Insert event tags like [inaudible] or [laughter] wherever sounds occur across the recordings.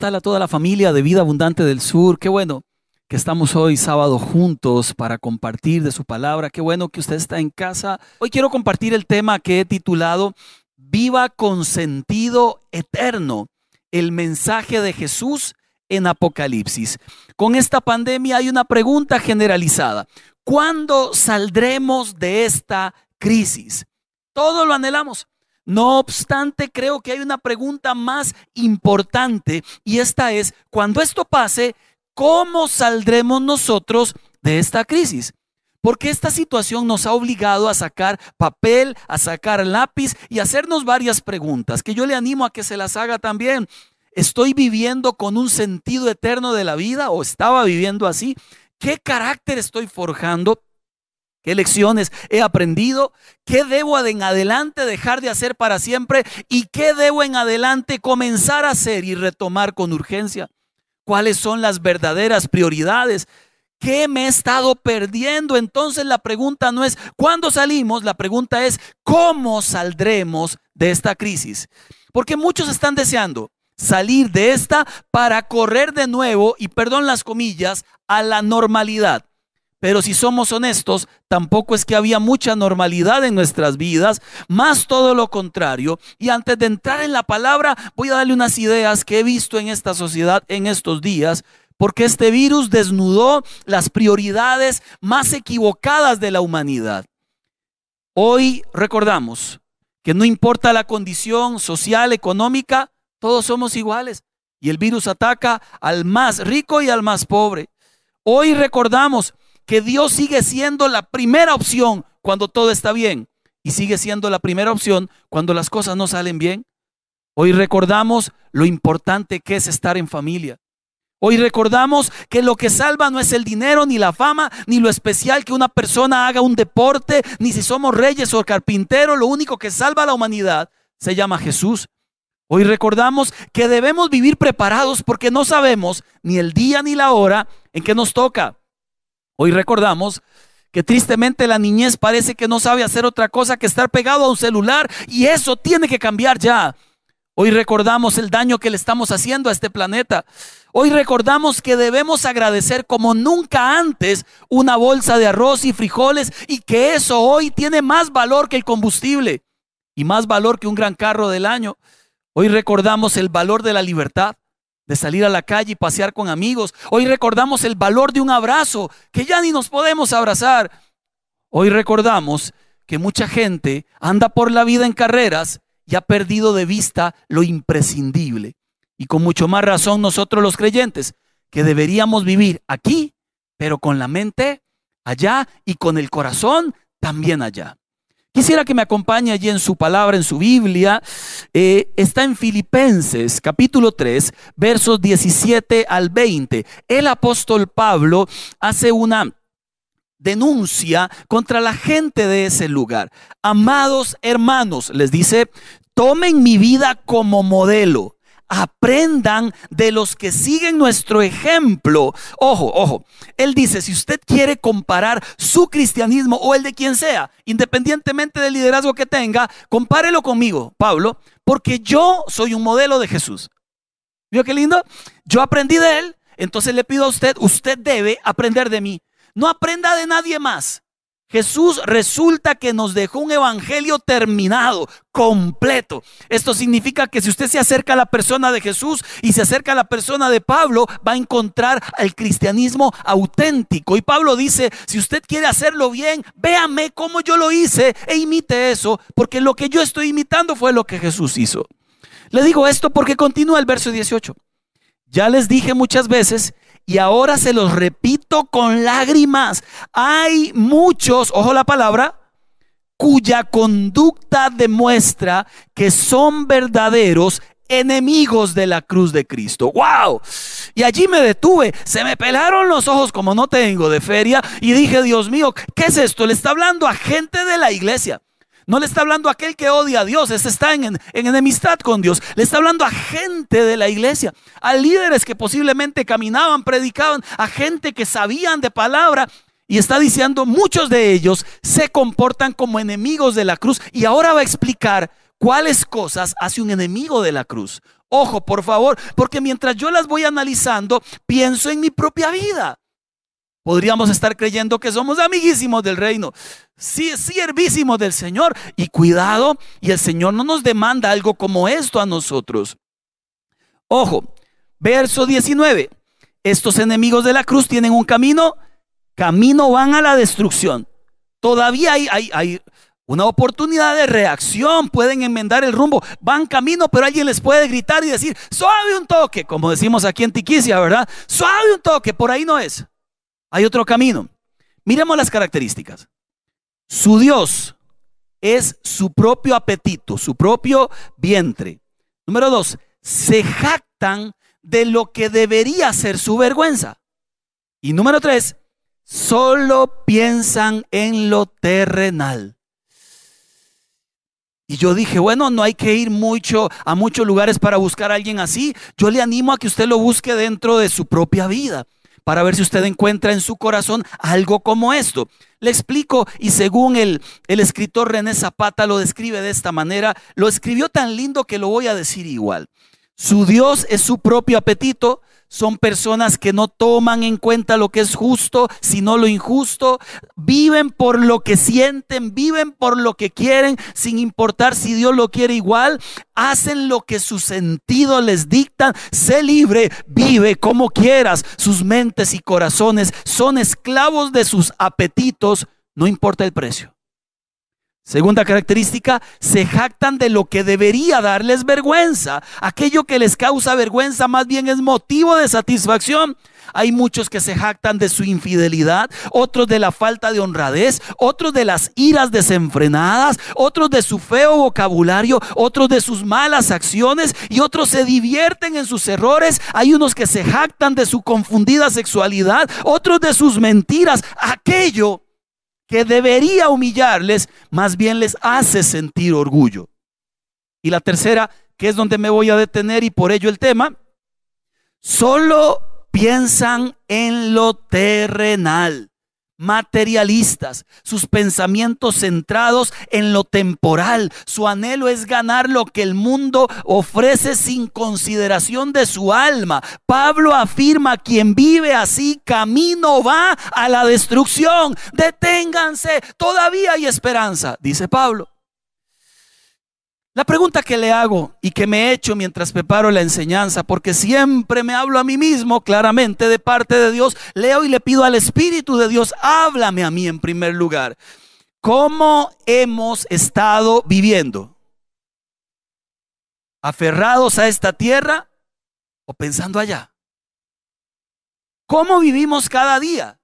tal a toda la familia de Vida Abundante del Sur? Qué bueno que estamos hoy sábado juntos para compartir de su palabra. Qué bueno que usted está en casa. Hoy quiero compartir el tema que he titulado Viva con sentido eterno, el mensaje de Jesús en Apocalipsis. Con esta pandemia hay una pregunta generalizada. ¿Cuándo saldremos de esta crisis? Todo lo anhelamos. No obstante, creo que hay una pregunta más importante y esta es, cuando esto pase, ¿cómo saldremos nosotros de esta crisis? Porque esta situación nos ha obligado a sacar papel, a sacar lápiz y hacernos varias preguntas que yo le animo a que se las haga también. ¿Estoy viviendo con un sentido eterno de la vida o estaba viviendo así? ¿Qué carácter estoy forjando? ¿Qué lecciones he aprendido? ¿Qué debo en adelante dejar de hacer para siempre? ¿Y qué debo en adelante comenzar a hacer y retomar con urgencia? ¿Cuáles son las verdaderas prioridades? ¿Qué me he estado perdiendo? Entonces la pregunta no es ¿cuándo salimos? La pregunta es ¿cómo saldremos de esta crisis? Porque muchos están deseando salir de esta para correr de nuevo, y perdón las comillas, a la normalidad. Pero si somos honestos, tampoco es que había mucha normalidad en nuestras vidas, más todo lo contrario. Y antes de entrar en la palabra, voy a darle unas ideas que he visto en esta sociedad en estos días, porque este virus desnudó las prioridades más equivocadas de la humanidad. Hoy recordamos que no importa la condición social, económica, todos somos iguales. Y el virus ataca al más rico y al más pobre. Hoy recordamos que Dios sigue siendo la primera opción cuando todo está bien y sigue siendo la primera opción cuando las cosas no salen bien. Hoy recordamos lo importante que es estar en familia. Hoy recordamos que lo que salva no es el dinero, ni la fama, ni lo especial que una persona haga un deporte, ni si somos reyes o carpinteros. Lo único que salva a la humanidad se llama Jesús. Hoy recordamos que debemos vivir preparados porque no sabemos ni el día ni la hora en que nos toca. Hoy recordamos que tristemente la niñez parece que no sabe hacer otra cosa que estar pegado a un celular y eso tiene que cambiar ya. Hoy recordamos el daño que le estamos haciendo a este planeta. Hoy recordamos que debemos agradecer como nunca antes una bolsa de arroz y frijoles y que eso hoy tiene más valor que el combustible y más valor que un gran carro del año. Hoy recordamos el valor de la libertad de salir a la calle y pasear con amigos. Hoy recordamos el valor de un abrazo, que ya ni nos podemos abrazar. Hoy recordamos que mucha gente anda por la vida en carreras y ha perdido de vista lo imprescindible. Y con mucho más razón nosotros los creyentes, que deberíamos vivir aquí, pero con la mente allá y con el corazón también allá. Quisiera que me acompañe allí en su palabra, en su Biblia. Eh, está en Filipenses capítulo 3, versos 17 al 20. El apóstol Pablo hace una denuncia contra la gente de ese lugar. Amados hermanos, les dice, tomen mi vida como modelo aprendan de los que siguen nuestro ejemplo. Ojo, ojo. Él dice, si usted quiere comparar su cristianismo o el de quien sea, independientemente del liderazgo que tenga, compárelo conmigo, Pablo, porque yo soy un modelo de Jesús. ¿Vio qué lindo? Yo aprendí de él, entonces le pido a usted, usted debe aprender de mí. No aprenda de nadie más. Jesús resulta que nos dejó un evangelio terminado, completo. Esto significa que si usted se acerca a la persona de Jesús y se acerca a la persona de Pablo, va a encontrar el cristianismo auténtico. Y Pablo dice, si usted quiere hacerlo bien, véame cómo yo lo hice e imite eso, porque lo que yo estoy imitando fue lo que Jesús hizo. Le digo esto porque continúa el verso 18. Ya les dije muchas veces y ahora se los repito con lágrimas. Hay muchos, ojo la palabra, cuya conducta demuestra que son verdaderos enemigos de la cruz de Cristo. ¡Wow! Y allí me detuve, se me pelaron los ojos como no tengo de feria y dije, Dios mío, ¿qué es esto? Le está hablando a gente de la iglesia. No le está hablando a aquel que odia a Dios, ese está en, enemistad con Dios. Le está hablando a gente de la iglesia, a líderes que posiblemente caminaban, predicaban, a gente que sabían de palabra. Y está diciendo, muchos de ellos se comportan como enemigos de la cruz. Y ahora va a explicar cuáles cosas hace un enemigo de la cruz. Ojo, por favor, porque mientras yo las voy analizando, pienso en mi propia vida. Podríamos estar creyendo que somos amiguísimos del reino, sí, siervísimos del Señor. Y cuidado, y el Señor no nos demanda algo como esto a nosotros. Ojo, verso 19. Estos enemigos de la cruz tienen un camino, camino van a la destrucción. Todavía hay, hay, hay una oportunidad de reacción, pueden enmendar el rumbo, van camino, pero alguien les puede gritar y decir, suave un toque, como decimos aquí en Tiquicia, ¿verdad? Suave un toque, por ahí no es. Hay otro camino. Miremos las características. Su Dios es su propio apetito, su propio vientre. Número dos, se jactan de lo que debería ser su vergüenza. Y número tres, solo piensan en lo terrenal. Y yo dije, bueno, no hay que ir mucho a muchos lugares para buscar a alguien así. Yo le animo a que usted lo busque dentro de su propia vida para ver si usted encuentra en su corazón algo como esto. Le explico y según el, el escritor René Zapata lo describe de esta manera, lo escribió tan lindo que lo voy a decir igual. Su Dios es su propio apetito, son personas que no toman en cuenta lo que es justo, sino lo injusto. Viven por lo que sienten, viven por lo que quieren, sin importar si Dios lo quiere igual. Hacen lo que sus sentidos les dictan. Sé libre, vive como quieras. Sus mentes y corazones son esclavos de sus apetitos, no importa el precio. Segunda característica, se jactan de lo que debería darles vergüenza. Aquello que les causa vergüenza más bien es motivo de satisfacción. Hay muchos que se jactan de su infidelidad, otros de la falta de honradez, otros de las iras desenfrenadas, otros de su feo vocabulario, otros de sus malas acciones y otros se divierten en sus errores. Hay unos que se jactan de su confundida sexualidad, otros de sus mentiras. Aquello que debería humillarles, más bien les hace sentir orgullo. Y la tercera, que es donde me voy a detener y por ello el tema, solo piensan en lo terrenal materialistas, sus pensamientos centrados en lo temporal. Su anhelo es ganar lo que el mundo ofrece sin consideración de su alma. Pablo afirma, quien vive así, camino va a la destrucción. Deténganse, todavía hay esperanza, dice Pablo. La pregunta que le hago y que me he hecho mientras preparo la enseñanza, porque siempre me hablo a mí mismo claramente de parte de Dios, leo y le pido al Espíritu de Dios, háblame a mí en primer lugar. ¿Cómo hemos estado viviendo? ¿Aferrados a esta tierra o pensando allá? ¿Cómo vivimos cada día?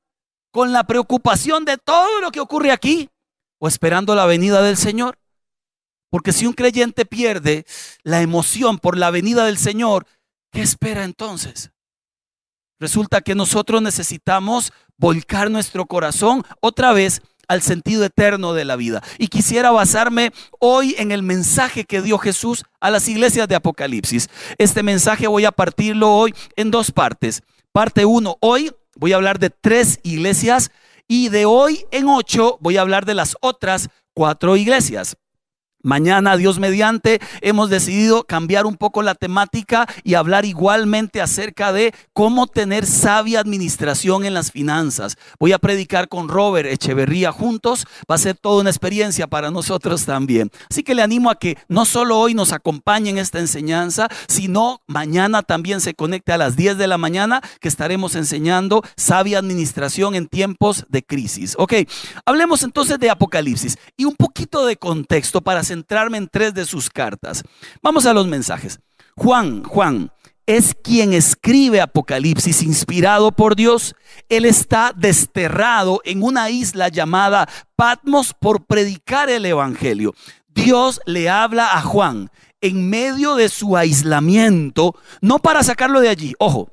¿Con la preocupación de todo lo que ocurre aquí o esperando la venida del Señor? Porque si un creyente pierde la emoción por la venida del Señor, ¿qué espera entonces? Resulta que nosotros necesitamos volcar nuestro corazón otra vez al sentido eterno de la vida. Y quisiera basarme hoy en el mensaje que dio Jesús a las iglesias de Apocalipsis. Este mensaje voy a partirlo hoy en dos partes. Parte uno, hoy voy a hablar de tres iglesias y de hoy en ocho voy a hablar de las otras cuatro iglesias. Mañana, Dios mediante, hemos decidido cambiar un poco la temática y hablar igualmente acerca de cómo tener sabia administración en las finanzas. Voy a predicar con Robert Echeverría juntos. Va a ser toda una experiencia para nosotros también. Así que le animo a que no solo hoy nos acompañe en esta enseñanza, sino mañana también se conecte a las 10 de la mañana que estaremos enseñando sabia administración en tiempos de crisis. Ok, hablemos entonces de Apocalipsis y un poquito de contexto para hacer centrarme en tres de sus cartas. Vamos a los mensajes. Juan, Juan, es quien escribe Apocalipsis inspirado por Dios. Él está desterrado en una isla llamada Patmos por predicar el Evangelio. Dios le habla a Juan en medio de su aislamiento, no para sacarlo de allí, ojo,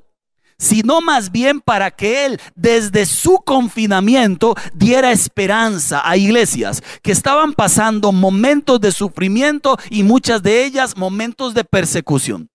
sino más bien para que Él desde su confinamiento diera esperanza a iglesias que estaban pasando momentos de sufrimiento y muchas de ellas momentos de persecución.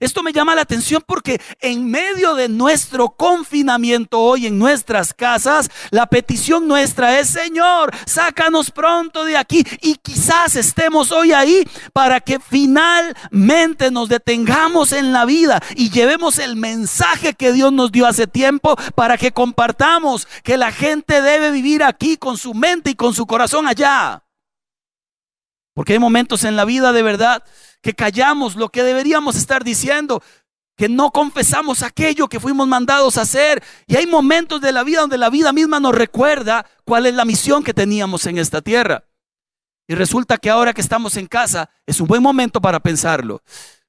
Esto me llama la atención porque en medio de nuestro confinamiento hoy en nuestras casas, la petición nuestra es, Señor, sácanos pronto de aquí. Y quizás estemos hoy ahí para que finalmente nos detengamos en la vida y llevemos el mensaje que Dios nos dio hace tiempo para que compartamos que la gente debe vivir aquí con su mente y con su corazón allá. Porque hay momentos en la vida de verdad que callamos lo que deberíamos estar diciendo, que no confesamos aquello que fuimos mandados a hacer. Y hay momentos de la vida donde la vida misma nos recuerda cuál es la misión que teníamos en esta tierra. Y resulta que ahora que estamos en casa es un buen momento para pensarlo.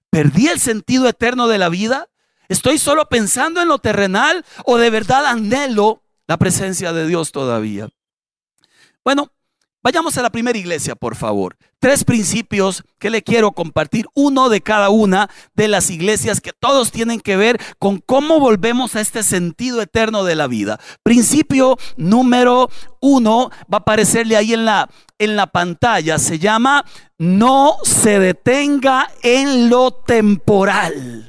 ¿Perdí el sentido eterno de la vida? ¿Estoy solo pensando en lo terrenal o de verdad anhelo la presencia de Dios todavía? Bueno, Vayamos a la primera iglesia, por favor. Tres principios que le quiero compartir, uno de cada una de las iglesias que todos tienen que ver con cómo volvemos a este sentido eterno de la vida. Principio número uno va a aparecerle ahí en la, en la pantalla. Se llama no se detenga en lo temporal.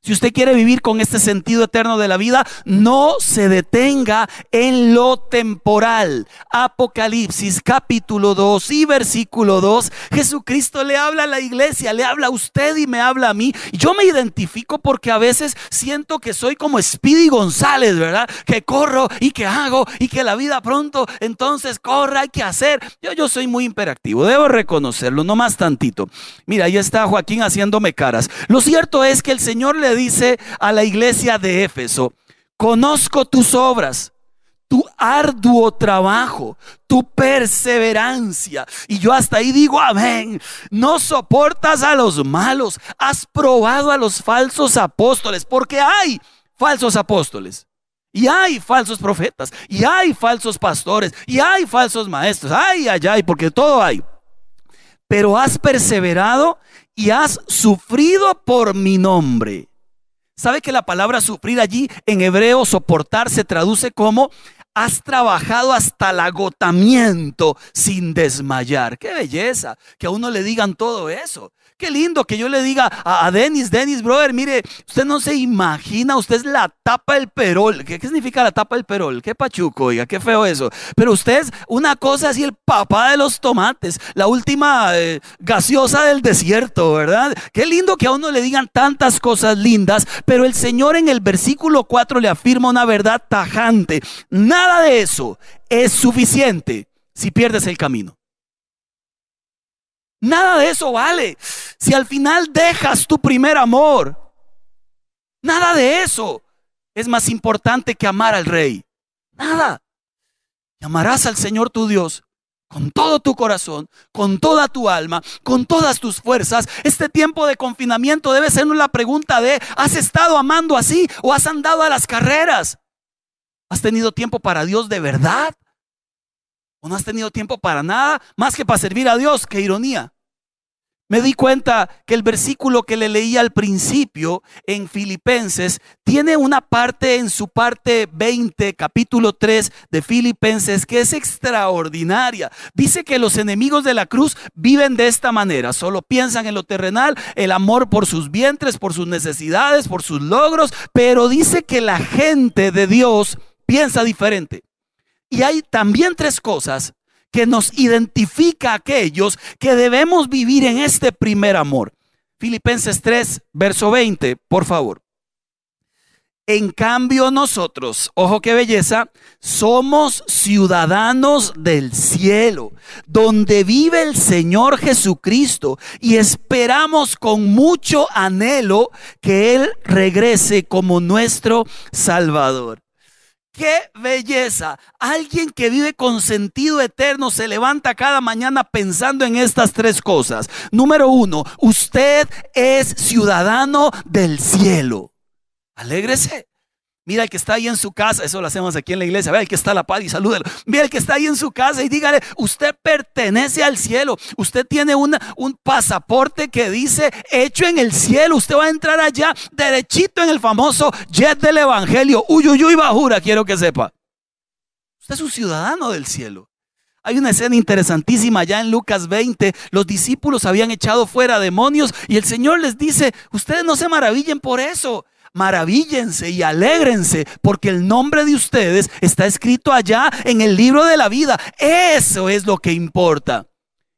Si usted quiere vivir con este sentido eterno de la vida, no se detenga en lo temporal. Apocalipsis capítulo 2 y versículo 2. Jesucristo le habla a la iglesia, le habla a usted y me habla a mí. Yo me identifico porque a veces siento que soy como Speedy González, ¿verdad? Que corro y que hago y que la vida pronto entonces corra, hay que hacer. Yo, yo soy muy imperactivo, debo reconocerlo, no más tantito. Mira, ahí está Joaquín haciéndome caras. Lo cierto es que el Señor le dice a la iglesia de Éfeso, conozco tus obras, tu arduo trabajo, tu perseverancia. Y yo hasta ahí digo, amén, no soportas a los malos, has probado a los falsos apóstoles, porque hay falsos apóstoles. Y hay falsos profetas, y hay falsos pastores, y hay falsos maestros, ay, ay, ay, porque todo hay. Pero has perseverado y has sufrido por mi nombre. ¿Sabe que la palabra sufrir allí en hebreo soportar se traduce como has trabajado hasta el agotamiento sin desmayar? ¡Qué belleza! Que a uno le digan todo eso. Qué lindo que yo le diga a, Denis, Denis, brother, mire, usted no se imagina, usted es la tapa del perol. ¿Qué, significa la tapa del perol? Qué pachuco, oiga, qué feo eso. Pero usted es una cosa así, el papá de los tomates, la última eh, gaseosa del desierto, ¿verdad? Qué lindo que a uno le digan tantas cosas lindas, pero el Señor en el versículo 4 le afirma una verdad tajante. De eso es suficiente si pierdes el camino. Nada de eso vale. Si al final dejas tu primer amor, nada de eso es más importante que amar al rey. Nada. Amarás al Señor tu Dios con todo tu corazón, con toda tu alma, con todas tus fuerzas. Este tiempo de confinamiento debe ser una pregunta de, ¿has estado amando así o has andado a las carreras? ¿Has tenido tiempo para Dios de verdad? ¿O no has tenido tiempo para nada más que para servir a Dios? Qué ironía. Me di cuenta que el versículo que le leí al principio en Filipenses tiene una parte en su parte 20, capítulo 3 de Filipenses, que es extraordinaria. Dice que los enemigos de la cruz viven de esta manera. Solo piensan en lo terrenal, el amor por sus vientres, por sus necesidades, por sus logros, pero dice que la gente de Dios piensa diferente. Y hay también tres cosas que nos identifica a aquellos que debemos vivir en este primer amor. Filipenses 3, verso 20, por favor. En cambio nosotros, ojo qué belleza, somos ciudadanos del cielo, donde vive el Señor Jesucristo y esperamos con mucho anhelo que Él regrese como nuestro Salvador. Qué belleza. Alguien que vive con sentido eterno se levanta cada mañana pensando en estas tres cosas. Número uno, usted es ciudadano del cielo. Alégrese. Mira el que está ahí en su casa, eso lo hacemos aquí en la iglesia. Vea el que está a la paz y salúdelo. Mira el que está ahí en su casa y dígale, usted pertenece al cielo. Usted tiene un pasaporte que dice hecho en el cielo. Usted va a entrar allá derechito en el famoso jet del evangelio. Uy, uy, uy, bajura, quiero que sepa. Usted es un ciudadano del cielo. Hay una escena interesantísima ya en Lucas 20. Los discípulos habían echado fuera demonios y el Señor les dice, ustedes no se maravillen por eso. Maravíllense y alégrense porque el nombre de ustedes está escrito allá en el libro de la vida. Eso es lo que importa.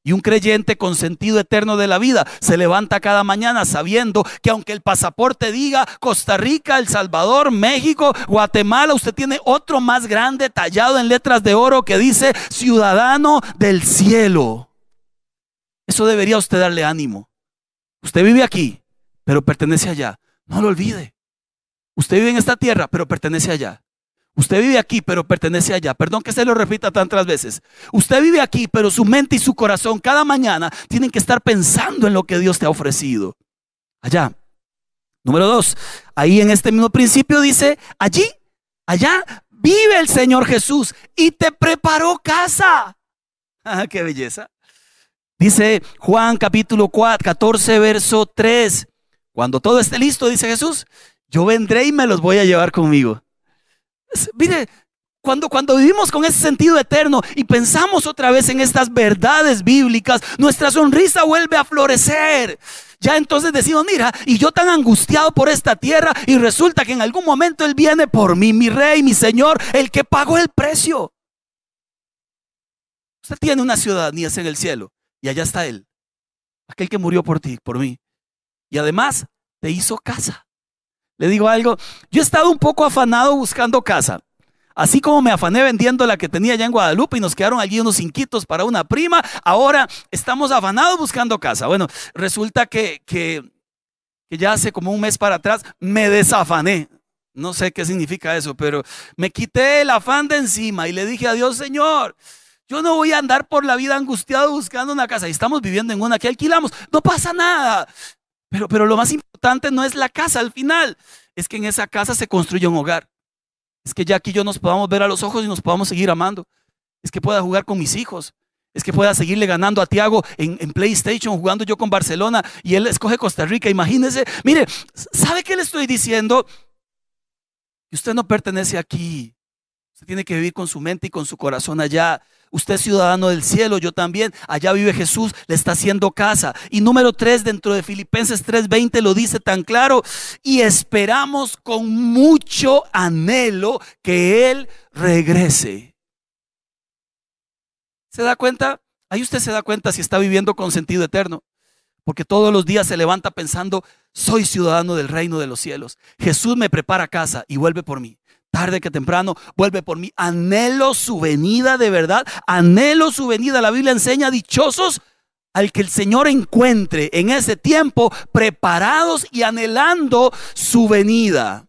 Y un creyente con sentido eterno de la vida se levanta cada mañana sabiendo que aunque el pasaporte diga Costa Rica, El Salvador, México, Guatemala, usted tiene otro más grande tallado en letras de oro que dice ciudadano del cielo. Eso debería usted darle ánimo. Usted vive aquí, pero pertenece allá. No lo olvide. Usted vive en esta tierra, pero pertenece allá. Usted vive aquí, pero pertenece allá. Perdón que se lo repita tantas veces. Usted vive aquí, pero su mente y su corazón cada mañana tienen que estar pensando en lo que Dios te ha ofrecido. Allá. Número dos, ahí en este mismo principio dice, allí, allá vive el Señor Jesús y te preparó casa. [laughs] Ah, qué belleza. Dice Juan capítulo 4, 14, verso 3. Cuando todo esté listo, dice Jesús, yo vendré y me los voy a llevar conmigo. Mire, cuando, cuando vivimos con ese sentido eterno y pensamos otra vez en estas verdades bíblicas, nuestra sonrisa vuelve a florecer. Ya entonces decimos, mira, y yo tan angustiado por esta tierra y resulta que en algún momento Él viene por mí, mi rey, mi Señor, el que pagó el precio. Usted tiene una ciudadanía en el cielo y allá está Él, aquel que murió por ti, por mí. Y además te hizo casa. Le digo algo, yo he estado un poco afanado buscando casa. Así como me afané vendiendo la que tenía ya en Guadalupe y nos quedaron allí unos inquitos para una prima, ahora estamos afanados buscando casa. Bueno, resulta que, que, que ya hace como un mes para atrás me desafané. No sé qué significa eso, pero me quité el afán de encima y le dije a Dios, Señor, yo no voy a andar por la vida angustiado buscando una casa. Y estamos viviendo en una que alquilamos. No pasa nada. Pero, pero lo más importante no es la casa al final, es que en esa casa se construye un hogar. Es que ya aquí yo nos podamos ver a los ojos y nos podamos seguir amando. Es que pueda jugar con mis hijos. Es que pueda seguirle ganando a Tiago en, PlayStation, jugando yo con Barcelona y él escoge Costa Rica. Imagínese, mire, ¿sabe qué le estoy diciendo? Usted no pertenece aquí. Usted tiene que vivir con su mente y con su corazón allá. Usted es ciudadano del cielo, yo también. Allá vive Jesús, le está haciendo casa. Y número tres, dentro de Filipenses 3:20 lo dice tan claro. Y esperamos con mucho anhelo que Él regrese. ¿Se da cuenta? Ahí usted se da cuenta si está viviendo con sentido eterno. Porque todos los días se levanta pensando, soy ciudadano del reino de los cielos. Jesús me prepara casa y vuelve por mí tarde que temprano, vuelve por mí. Anhelo su venida de verdad, anhelo su venida. La Biblia enseña dichosos al que el Señor encuentre en ese tiempo preparados y anhelando su venida.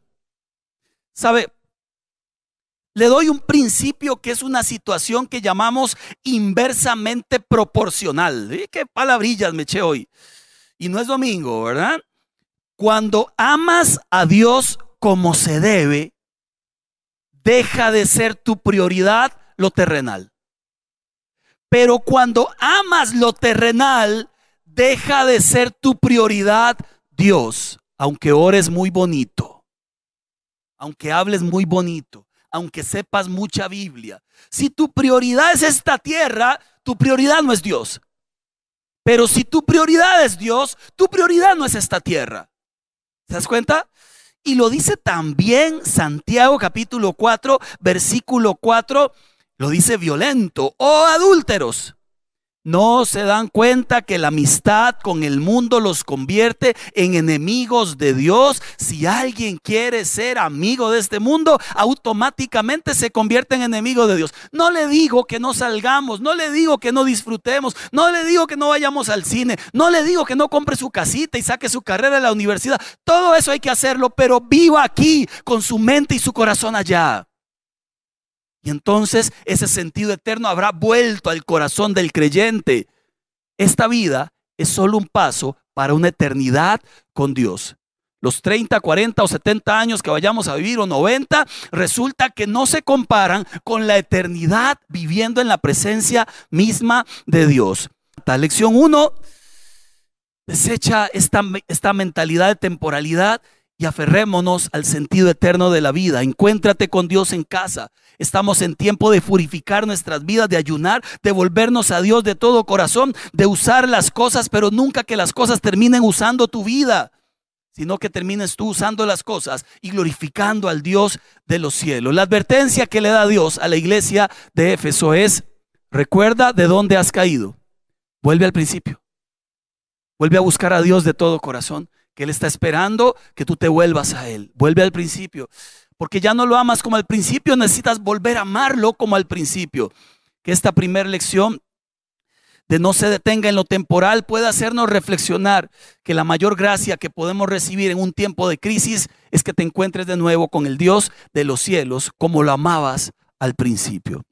¿Sabe? Le doy un principio que es una situación que llamamos inversamente proporcional. ¿Qué palabrillas me eché hoy? Y no es domingo, ¿verdad? Cuando amas a Dios como se debe, deja de ser tu prioridad lo terrenal. Pero cuando amas lo terrenal, deja de ser tu prioridad Dios, aunque ores muy bonito, aunque hables muy bonito, aunque sepas mucha Biblia. Si tu prioridad es esta tierra, tu prioridad no es Dios. Pero si tu prioridad es Dios, tu prioridad no es esta tierra. ¿Te das cuenta? Y lo dice también Santiago capítulo 4, versículo 4, lo dice violento, oh adúlteros. No se dan cuenta que la amistad con el mundo los convierte en enemigos de Dios. Si alguien quiere ser amigo de este mundo, automáticamente se convierte en enemigo de Dios. No le digo que no salgamos, no le digo que no disfrutemos, no le digo que no vayamos al cine, no le digo que no compre su casita y saque su carrera de la universidad. Todo eso hay que hacerlo, pero viva aquí con su mente y su corazón allá. Y entonces ese sentido eterno habrá vuelto al corazón del creyente. Esta vida es solo un paso para una eternidad con Dios. Los 30, 40 o 70 años que vayamos a vivir o 90, resulta que no se comparan con la eternidad viviendo en la presencia misma de Dios. La lección 1 desecha esta, esta mentalidad de temporalidad y aferrémonos al sentido eterno de la vida. Encuéntrate con Dios en casa. Estamos en tiempo de purificar nuestras vidas, de ayunar, de volvernos a Dios de todo corazón, de usar las cosas, pero nunca que las cosas terminen usando tu vida, sino que termines tú usando las cosas y glorificando al Dios de los cielos. La advertencia que le da Dios a la iglesia de Éfeso es, recuerda de dónde has caído. Vuelve al principio. Vuelve a buscar a Dios de todo corazón que Él está esperando que tú te vuelvas a Él. Vuelve al principio, porque ya no lo amas como al principio, necesitas volver a amarlo como al principio. Que esta primera lección de no se detenga en lo temporal pueda hacernos reflexionar que la mayor gracia que podemos recibir en un tiempo de crisis es que te encuentres de nuevo con el Dios de los cielos como lo amabas al principio.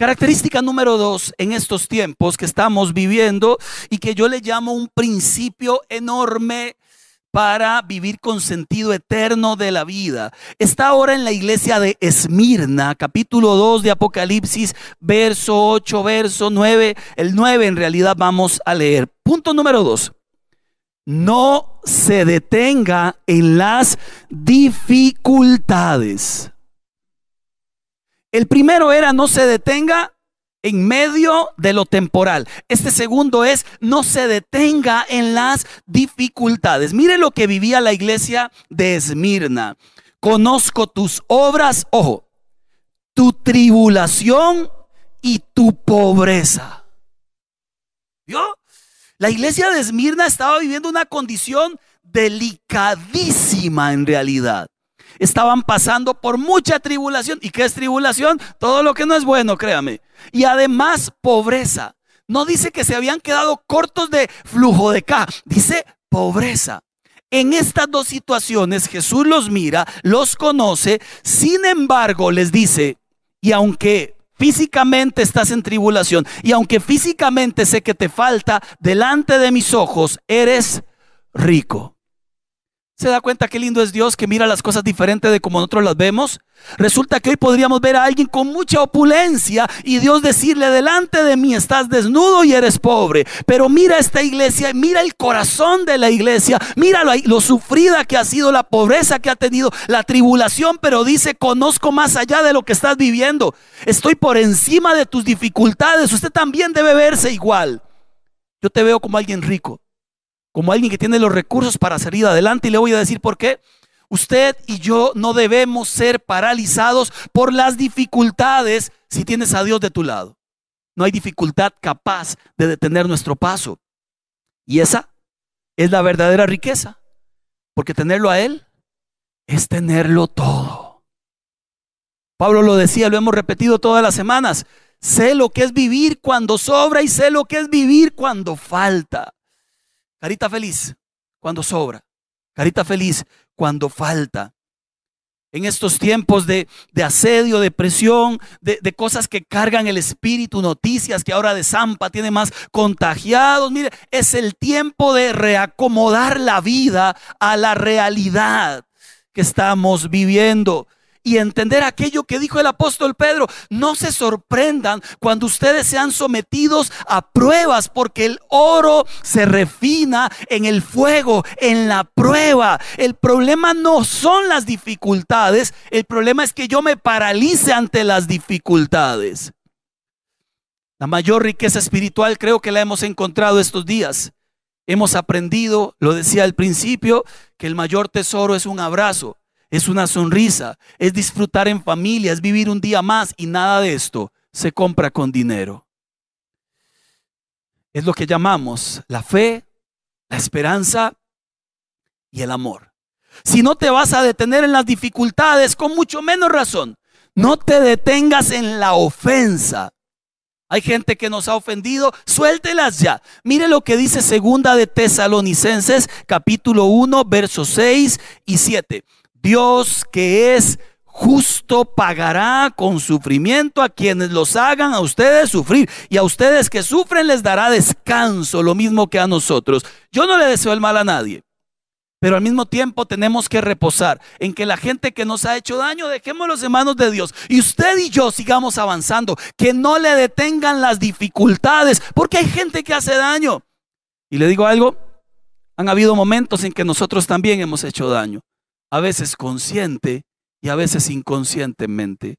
Característica número dos en estos tiempos que estamos viviendo y que yo le llamo un principio enorme para vivir con sentido eterno de la vida. Está ahora en la iglesia de Esmirna, capítulo 2 de Apocalipsis, verso 8, verso 9. El 9 en realidad vamos a leer. Punto número 2. No se detenga en las dificultades. El primero era no se detenga en medio de lo temporal. Este segundo es no se detenga en las dificultades. Mire lo que vivía la iglesia de Esmirna. Conozco tus obras, ojo, tu tribulación y tu pobreza. ¿Vio? La iglesia de Esmirna estaba viviendo una condición delicadísima en realidad estaban pasando por mucha tribulación. ¿Y qué es tribulación? Todo lo que no es bueno, créame. Y además pobreza. No dice que se habían quedado cortos de flujo de ca, dice pobreza. En estas dos situaciones Jesús los mira, los conoce, sin embargo les dice, y aunque físicamente estás en tribulación, y aunque físicamente sé que te falta, delante de mis ojos eres rico. ¿Se da cuenta qué lindo es Dios que mira las cosas diferentes de como nosotros las vemos? Resulta que hoy podríamos ver a alguien con mucha opulencia y Dios decirle, delante de mí estás desnudo y eres pobre. Pero mira esta iglesia, mira el corazón de la iglesia, mira lo, lo sufrida que ha sido la pobreza que ha tenido, la tribulación, pero dice, conozco más allá de lo que estás viviendo. Estoy por encima de tus dificultades. Usted también debe verse igual. Yo te veo como alguien rico como alguien que tiene los recursos para salir adelante y le voy a decir por qué. Usted y yo no debemos ser paralizados por las dificultades si tienes a Dios de tu lado. No hay dificultad capaz de detener nuestro paso. Y esa es la verdadera riqueza. Porque tenerlo a Él es tenerlo todo. Pablo lo decía, lo hemos repetido todas las semanas. Sé lo que es vivir cuando sobra y sé lo que es vivir cuando falta. Carita feliz cuando sobra. Carita feliz cuando falta. En estos tiempos de, asedio, de presión, de, de, cosas que cargan el espíritu, noticias que ahora de Zampa tiene más contagiados. Mire, es el tiempo de reacomodar la vida a la realidad que estamos viviendo y entender aquello que dijo el apóstol Pedro. No se sorprendan cuando ustedes sean sometidos a pruebas, porque el oro se refina en el fuego, en la prueba. El problema no son las dificultades, el problema es que yo me paralice ante las dificultades. La mayor riqueza espiritual creo que la hemos encontrado estos días. Hemos aprendido, lo decía al principio, que el mayor tesoro es un abrazo es una sonrisa, es disfrutar en familia, es vivir un día más y nada de esto se compra con dinero. Es lo que llamamos la fe, la esperanza y el amor. Si no te vas a detener en las dificultades, con mucho menos razón, no te detengas en la ofensa. Hay gente que nos ha ofendido, suéltelas ya. Mire lo que dice segunda de Tesalonicenses, capítulo 1, versos 6 y 7. Dios que es justo pagará con sufrimiento a quienes los hagan a ustedes sufrir y a ustedes que sufren les dará descanso, lo mismo que a nosotros. Yo no le deseo el mal a nadie, pero al mismo tiempo tenemos que reposar en que la gente que nos ha hecho daño, dejémoslos en manos de Dios y usted y yo sigamos avanzando, que no le detengan las dificultades, porque hay gente que hace daño. Y le digo algo, han habido momentos en que nosotros también hemos hecho daño. A veces consciente y a veces inconscientemente.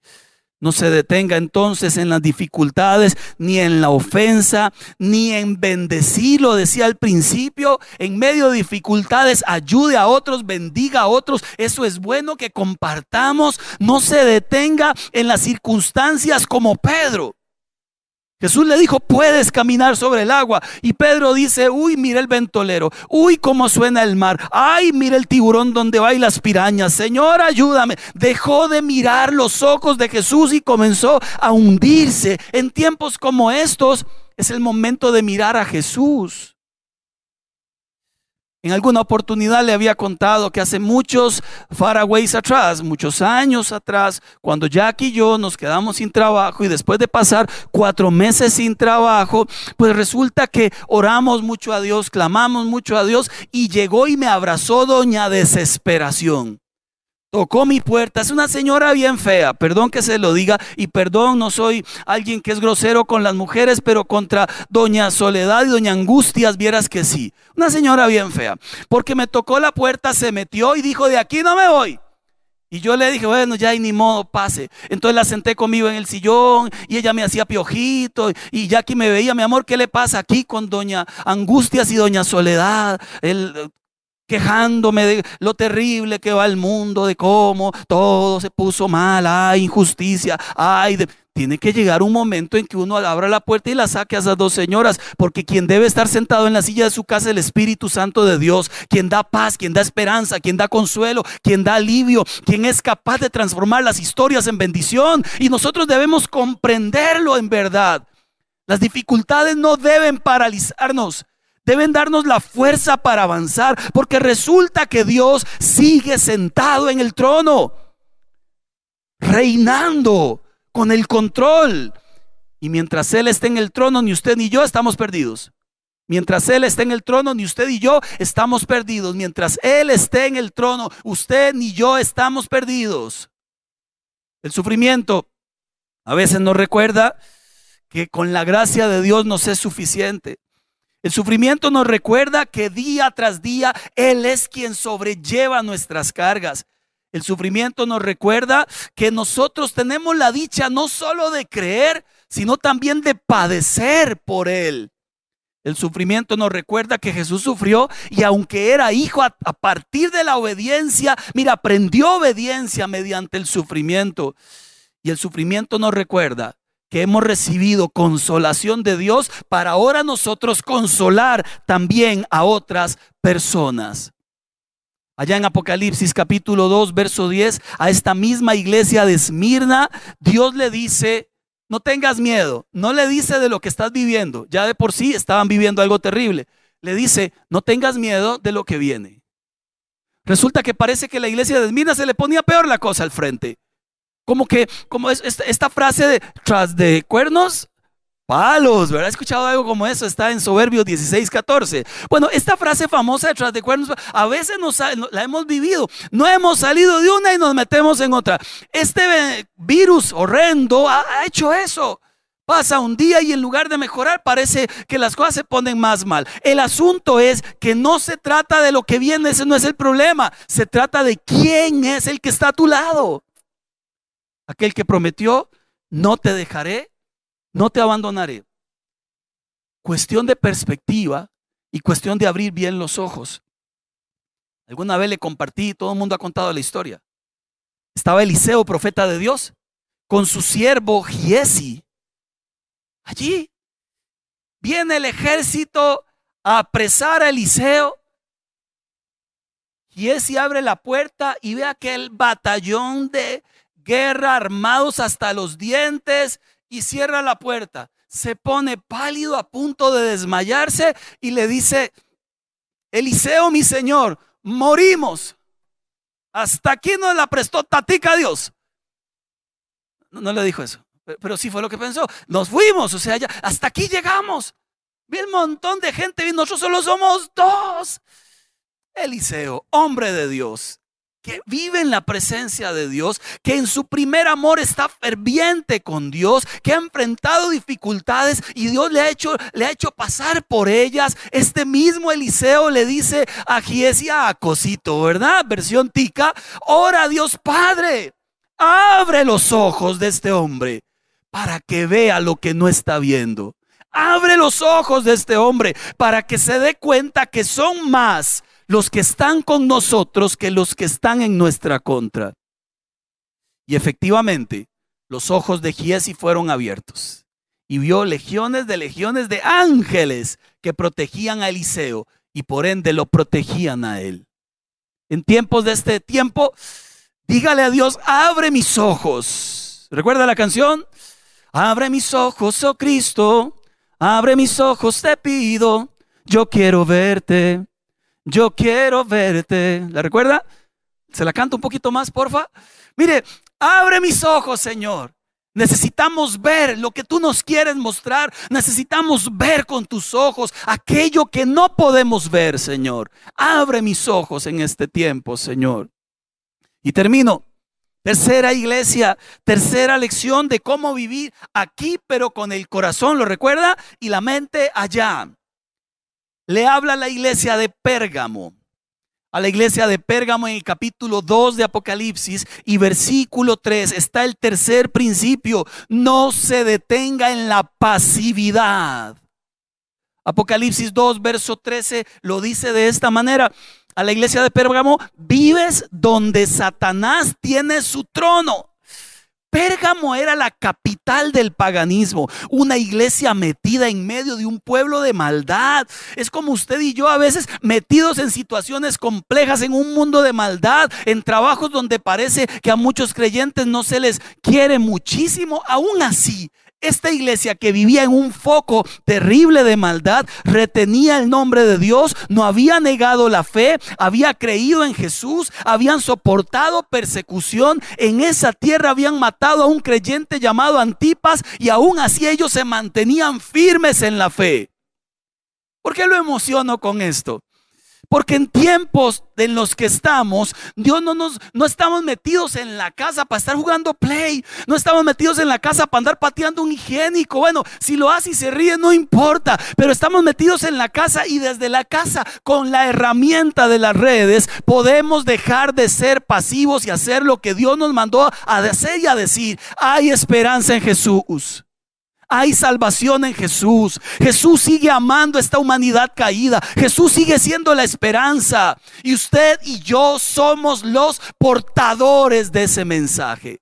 No se detenga entonces en las dificultades, ni en la ofensa, ni en bendecir, lo decía al principio, en medio de dificultades, ayude a otros, bendiga a otros. Eso es bueno que compartamos. No se detenga en las circunstancias como Pedro. Jesús le dijo, puedes caminar sobre el agua. Y Pedro dice, uy, mira el ventolero, uy, cómo suena el mar, ay, mira el tiburón donde y las pirañas. Señor, ayúdame. Dejó de mirar los ojos de Jesús y comenzó a hundirse. En tiempos como estos es el momento de mirar a Jesús. En alguna oportunidad le había contado que hace muchos faraways atrás, muchos años atrás, cuando Jack y yo nos quedamos sin trabajo y después de pasar cuatro meses sin trabajo, pues resulta que oramos mucho a Dios, clamamos mucho a Dios y llegó y me abrazó doña desesperación tocó mi puerta. Es una señora bien fea, perdón que se lo diga y perdón, no soy alguien que es grosero con las mujeres, pero contra doña Soledad y doña Angustias vieras que sí. Una señora bien fea, porque me tocó la puerta, se metió y dijo, de aquí no me voy. Y yo le dije, bueno, ya hay ni modo, pase. Entonces la senté conmigo en el sillón y ella me hacía piojito y ya aquí me veía, mi amor, ¿qué le pasa aquí con doña Angustias y doña Soledad? El, quejándome de lo terrible que va el mundo, de cómo todo se puso mal, hay injusticia, hay... Tiene que llegar un momento en que uno abra la puerta y la saque a esas dos señoras, porque quien debe estar sentado en la silla de su casa es el Espíritu Santo de Dios, quien da paz, quien da esperanza, quien da consuelo, quien da alivio, quien es capaz de transformar las historias en bendición. Y nosotros debemos comprenderlo en verdad. Las dificultades no deben paralizarnos deben darnos la fuerza para avanzar, porque resulta que Dios sigue sentado en el trono, reinando con el control. Y mientras Él esté en el trono, ni usted ni yo estamos perdidos. Mientras Él esté en el trono, ni usted y yo estamos perdidos. Mientras Él esté en el trono, usted ni yo estamos perdidos. El sufrimiento a veces nos recuerda que con la gracia de Dios nos es suficiente. El sufrimiento nos recuerda que día tras día Él es quien sobrelleva nuestras cargas. El sufrimiento nos recuerda que nosotros tenemos la dicha no solo de creer, sino también de padecer por Él. El sufrimiento nos recuerda que Jesús sufrió y aunque era hijo a, partir de la obediencia, mira, aprendió obediencia mediante el sufrimiento. Y el sufrimiento nos recuerda que hemos recibido consolación de Dios para ahora nosotros consolar también a otras personas. Allá en Apocalipsis capítulo 2, verso 10, a esta misma iglesia de Esmirna, Dios le dice, no tengas miedo, no le dice de lo que estás viviendo, ya de por sí estaban viviendo algo terrible, le dice, no tengas miedo de lo que viene. Resulta que parece que la iglesia de Esmirna se le ponía peor la cosa al frente. Como que, como es, esta, frase de tras de cuernos, palos, ¿verdad? ¿He escuchado algo como eso? Está en Soberbios 16, 14. Bueno, esta frase famosa de tras de cuernos, a veces nos, la hemos vivido. No hemos salido de una y nos metemos en otra. Este virus horrendo ha hecho eso. Pasa un día y en lugar de mejorar parece que las cosas se ponen más mal. El asunto es que no se trata de lo que viene, ese no es el problema. Se trata de quién es el que está a tu lado aquel que prometió, no te dejaré, no te abandonaré. Cuestión de perspectiva y cuestión de abrir bien los ojos. Alguna vez le compartí, todo el mundo ha contado la historia. Estaba Eliseo, profeta de Dios, con su siervo Giesi. Allí viene el ejército a apresar a Eliseo. Giesi abre la puerta y ve aquel batallón de guerra, armados hasta los dientes, y cierra la puerta. Se pone pálido a punto de desmayarse y le dice, Eliseo, mi señor, morimos. Hasta aquí no la prestó tatica a Dios. No, le dijo eso, pero, sí fue lo que pensó. Nos fuimos, o sea, ya, hasta aquí llegamos. Vi un montón de gente, nosotros solo somos dos. Eliseo, hombre de Dios, que vive en la presencia de Dios, que en su primer amor está ferviente con Dios, que ha enfrentado dificultades y Dios le ha hecho, le ha hecho pasar por ellas. Este mismo Eliseo le dice a Giesia a Cosito, ¿verdad? Versión tica, ora Dios Padre, abre los ojos de este hombre para que vea lo que no está viendo. Abre los ojos de este hombre para que se dé cuenta que son más los que están con nosotros que los que están en nuestra contra. Y efectivamente, los ojos de Giesi fueron abiertos y vio legiones de legiones de ángeles que protegían a Eliseo y por ende lo protegían a él. En tiempos de este tiempo, dígale a Dios, abre mis ojos. ¿Recuerda la canción? Abre mis ojos, oh Cristo, abre mis ojos, te pido, yo quiero verte yo quiero verte. ¿La recuerda? ¿Se la canto un poquito más, porfa? Mire, abre mis ojos, Señor. Necesitamos ver lo que tú nos quieres mostrar. Necesitamos ver con tus ojos aquello que no podemos ver, Señor. Abre mis ojos en este tiempo, Señor. Y termino. Tercera iglesia, tercera lección de cómo vivir aquí, pero con el corazón, ¿lo recuerda? Y la mente allá le habla a la iglesia de Pérgamo. A la iglesia de Pérgamo en el capítulo 2 de Apocalipsis y versículo 3 está el tercer principio. No se detenga en la pasividad. Apocalipsis 2, verso 13 lo dice de esta manera. A la iglesia de Pérgamo, vives donde Satanás tiene su trono. Pérgamo era la capital del paganismo, una iglesia metida en medio de un pueblo de maldad. Es como usted y yo a veces metidos en situaciones complejas, en un mundo de maldad, en trabajos donde parece que a muchos creyentes no se les quiere muchísimo. Aún así, esta iglesia que vivía en un foco terrible de maldad, retenía el nombre de Dios, no había negado la fe, había creído en Jesús, habían soportado persecución. En esa tierra habían matado a un creyente llamado Antipas y aún así ellos se mantenían firmes en la fe. ¿Por qué lo emociono con esto? Porque en tiempos en los que estamos, Dios no nos, no estamos metidos en la casa para estar jugando play. No estamos metidos en la casa para andar pateando un higiénico. Bueno, si lo hace y se ríe, no importa. Pero estamos metidos en la casa y desde la casa, con la herramienta de las redes, podemos dejar de ser pasivos y hacer lo que Dios nos mandó a hacer y a decir. Hay esperanza en Jesús. Hay salvación en Jesús. Jesús sigue amando esta humanidad caída. Jesús sigue siendo la esperanza. Y usted y yo somos los portadores de ese mensaje.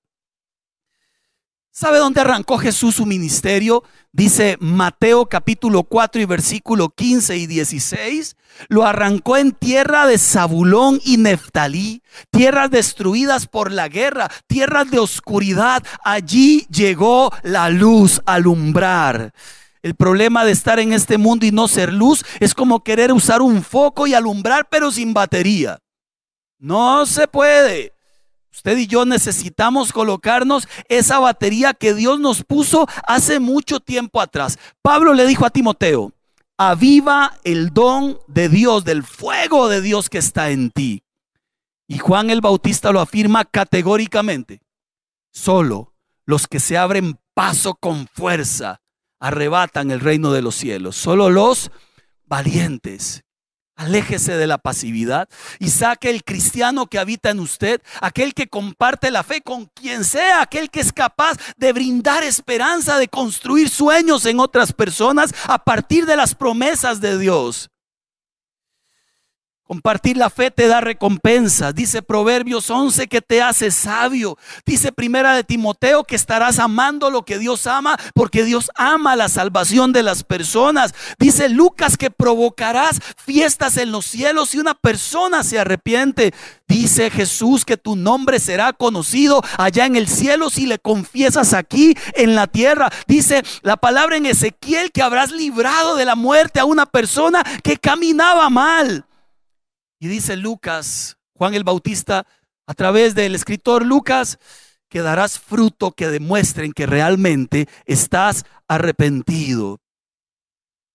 ¿Sabe dónde arrancó Jesús su ministerio? Dice Mateo capítulo 4 y versículo 15 y 16. Lo arrancó en tierra de Zabulón y Neftalí, tierras destruidas por la guerra, tierras de oscuridad. Allí llegó la luz a alumbrar. El problema de estar en este mundo y no ser luz es como querer usar un foco y alumbrar pero sin batería. No se puede. Usted y yo necesitamos colocarnos esa batería que Dios nos puso hace mucho tiempo atrás. Pablo le dijo a Timoteo, aviva el don de Dios, del fuego de Dios que está en ti. Y Juan el Bautista lo afirma categóricamente. Solo los que se abren paso con fuerza arrebatan el reino de los cielos. Solo los valientes. Aléjese de la pasividad y saque el cristiano que habita en usted, aquel que comparte la fe con quien sea, aquel que es capaz de brindar esperanza, de construir sueños en otras personas a partir de las promesas de Dios. Compartir la fe te da recompensa. Dice Proverbios 11 que te hace sabio. Dice Primera de Timoteo que estarás amando lo que Dios ama porque Dios ama la salvación de las personas. Dice Lucas que provocarás fiestas en los cielos si una persona se arrepiente. Dice Jesús que tu nombre será conocido allá en el cielo si le confiesas aquí en la tierra. Dice la palabra en Ezequiel que habrás librado de la muerte a una persona que caminaba mal. Y dice Lucas, Juan el Bautista, a través del escritor Lucas, que darás fruto que demuestren que realmente estás arrepentido.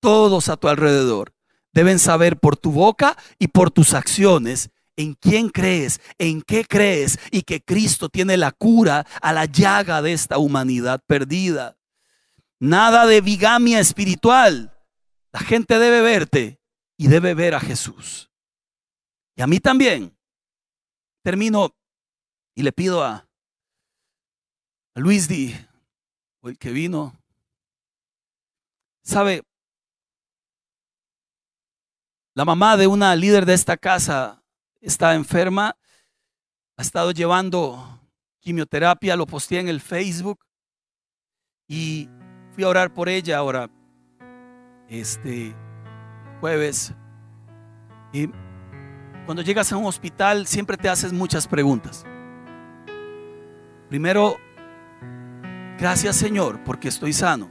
Todos a tu alrededor deben saber por tu boca y por tus acciones en quién crees, en qué crees y que Cristo tiene la cura a la llaga de esta humanidad perdida. Nada de bigamia espiritual. La gente debe verte y debe ver a Jesús. Y a mí también. Termino y le pido a, Luis Di, el que vino, sabe, la mamá de una líder de esta casa está enferma, ha estado llevando quimioterapia, lo posteé en el Facebook y fui a orar por ella ahora, este jueves. Y cuando llegas a un hospital siempre te haces muchas preguntas. Primero, gracias Señor porque estoy sano.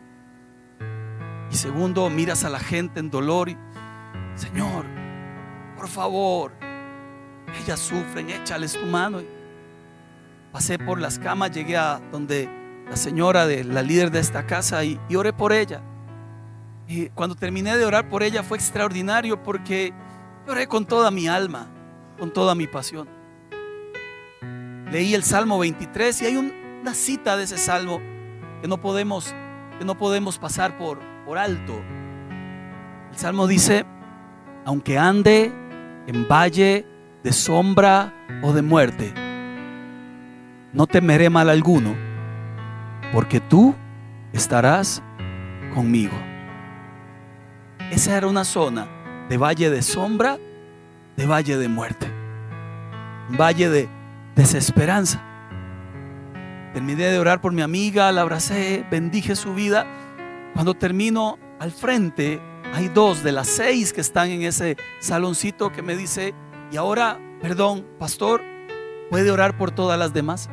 Y segundo, miras a la gente en dolor y, Señor, por favor, ellas sufren, échales tu mano. pasé por las camas, llegué a donde la señora de la líder de esta casa y, y oré por ella. Y cuando terminé de orar por ella fue extraordinario porque oré con toda mi alma, con toda mi pasión. Leí el Salmo 23 y hay una cita de ese salmo que no podemos, que no podemos pasar por, por alto. El salmo dice, aunque ande en valle de sombra o de muerte, no temeré mal alguno, porque tú estarás conmigo. Esa era una zona de valle de sombra, de valle de muerte, valle de desesperanza. Terminé de orar por mi amiga, la abracé, bendije su vida. Cuando termino al frente, hay dos de las seis que están en ese saloncito que me dice, y ahora, perdón, pastor, ¿puede orar por todas las demás?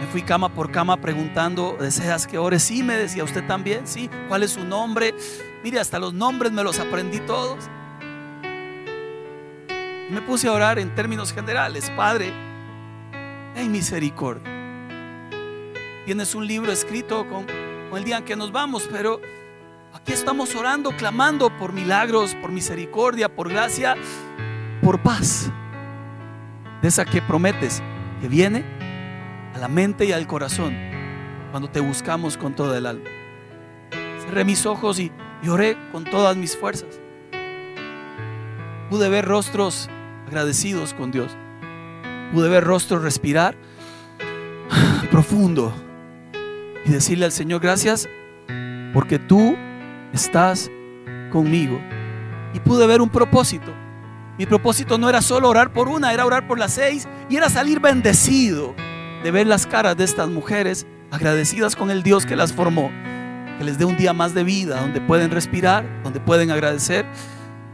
Me fui cama por cama preguntando, ¿deseas que ore? Sí, me decía usted también, sí. ¿Cuál es su nombre? Mire, hasta los nombres me los aprendí todos. Me puse a orar en términos generales, Padre, hay misericordia. Tienes un libro escrito con, con el día en que nos vamos, pero Aquí estamos orando, clamando por milagros, por misericordia, por gracia, por paz. De esa que prometes, que viene a la mente y al corazón cuando te buscamos con toda el alma. Cerré mis ojos y, oré con todas mis fuerzas. Pude ver rostros agradecidos con Dios. Pude ver rostros respirar [sighs] profundo y decirle al Señor gracias porque tú estás conmigo. Y pude ver un propósito. Mi propósito no era solo orar por una, era orar por las seis y era salir bendecido de ver las caras de estas mujeres agradecidas con el Dios que las formó, que les dé un día más de vida, donde pueden respirar, donde pueden agradecer,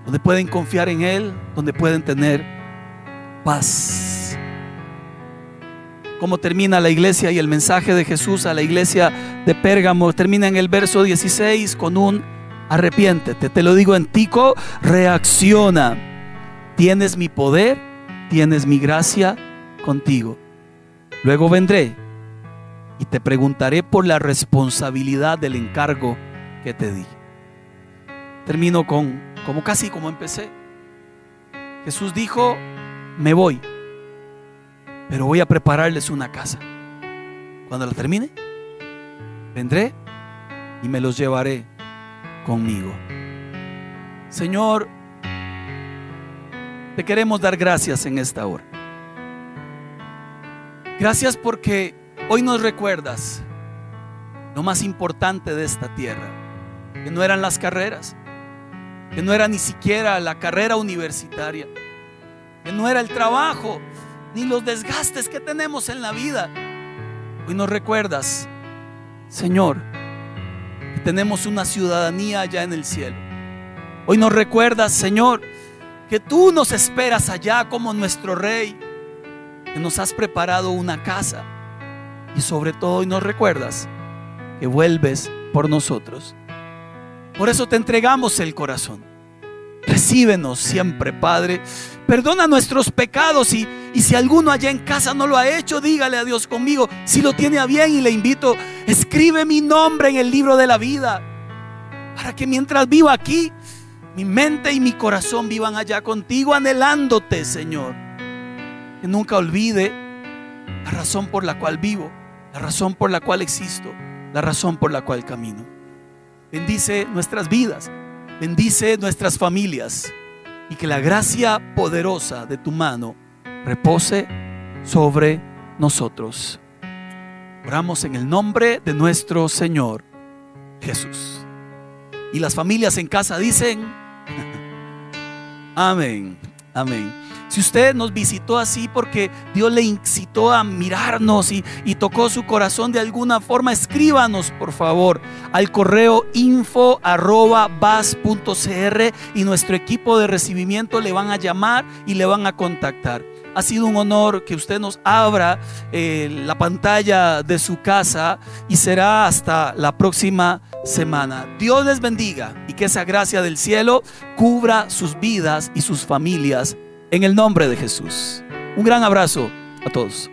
donde pueden confiar en Él, donde pueden tener paz. Cómo termina la iglesia y el mensaje de Jesús a la iglesia de Pérgamo termina en el verso 16 con un arrepiéntete. Te lo digo en Tico, reacciona. Tienes mi poder, tienes mi gracia contigo. Luego vendré y te preguntaré por la responsabilidad del encargo que te di. Termino con, como casi como empecé. Jesús dijo, me voy, pero voy a prepararles una casa. Cuando la termine, vendré y me los llevaré conmigo. Señor, te queremos dar gracias en esta hora. Gracias porque hoy nos recuerdas lo más importante de esta tierra, que no eran las carreras, que no era ni siquiera la carrera universitaria, que no era el trabajo, ni los desgastes que tenemos en la vida. Hoy nos recuerdas, Señor, tenemos una ciudadanía allá en el cielo. Hoy nos recuerdas, Señor, que tú nos esperas allá como nuestro Rey, que nos has preparado una casa y sobre todo hoy nos recuerdas que vuelves por nosotros. Por eso te entregamos el corazón. Recíbenos siempre, Padre. Perdona nuestros pecados y, y, si alguno allá en casa no lo ha hecho, dígale a Dios conmigo. Si lo tiene a bien y le invito, escribe mi nombre en el libro de la vida. Para que mientras viva aquí, mi mente y mi corazón vivan allá contigo, anhelándote, Señor. Que nunca olvide la razón por la cual vivo, la razón por la cual existo, la razón por la cual camino. Bendice nuestras vidas, bendice nuestras familias y que la gracia poderosa de tu mano repose sobre nosotros. Oramos en el nombre de nuestro Señor Jesús. Y las familias en casa dicen, [laughs] Amén. Amén. Si usted nos visitó así porque Dios le incitó a mirarnos y, y, tocó su corazón de alguna forma, escríbanos por favor al correo info y nuestro equipo de recibimiento le van a llamar y le van a contactar. Ha sido un honor que usted nos abra eh, la pantalla de su casa y será hasta la próxima semana. Dios les bendiga y que esa gracia del cielo cubra sus vidas y sus familias en el nombre de Jesús. Un gran abrazo a todos.